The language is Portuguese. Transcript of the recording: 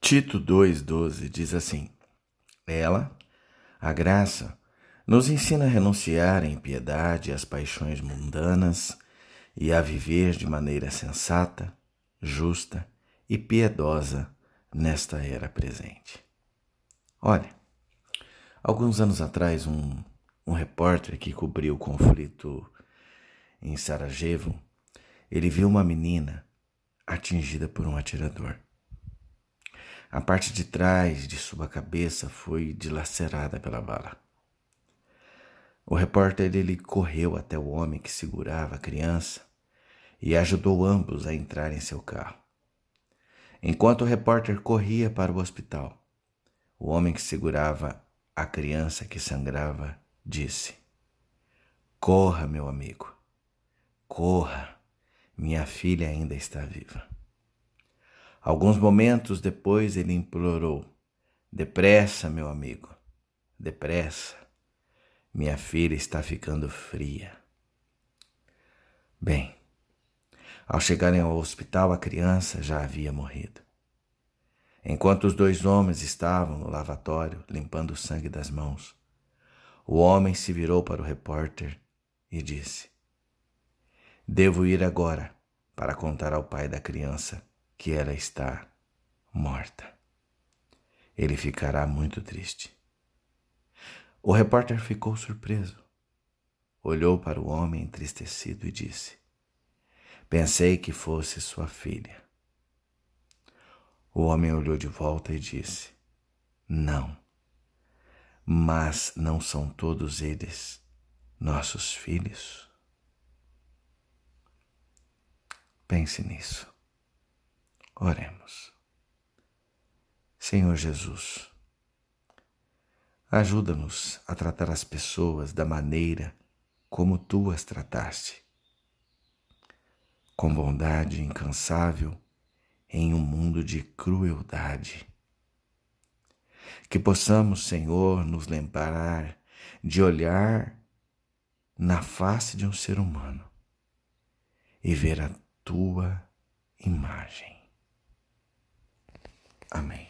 Tito 2,12 diz assim: Ela, a graça, nos ensina a renunciar à impiedade e às paixões mundanas e a viver de maneira sensata, justa e piedosa nesta era presente. Olha, alguns anos atrás, um, um repórter que cobriu o conflito em Sarajevo, ele viu uma menina atingida por um atirador. A parte de trás de sua cabeça foi dilacerada pela bala. O repórter ele correu até o homem que segurava a criança e ajudou ambos a entrar em seu carro. Enquanto o repórter corria para o hospital, o homem que segurava a criança que sangrava disse: Corra, meu amigo, corra, minha filha ainda está viva. Alguns momentos depois ele implorou: Depressa, meu amigo, depressa. Minha filha está ficando fria. Bem, ao chegarem ao hospital, a criança já havia morrido. Enquanto os dois homens estavam no lavatório limpando o sangue das mãos, o homem se virou para o repórter e disse: Devo ir agora para contar ao pai da criança que ela está morta. Ele ficará muito triste. O repórter ficou surpreso. Olhou para o homem entristecido e disse: Pensei que fosse sua filha. O homem olhou de volta e disse: Não, mas não são todos eles nossos filhos? Pense nisso. Oremos. Senhor Jesus, ajuda-nos a tratar as pessoas da maneira como tu as trataste, com bondade incansável em um mundo de crueldade. Que possamos, Senhor, nos lembrar de olhar na face de um ser humano e ver a tua imagem. Amém.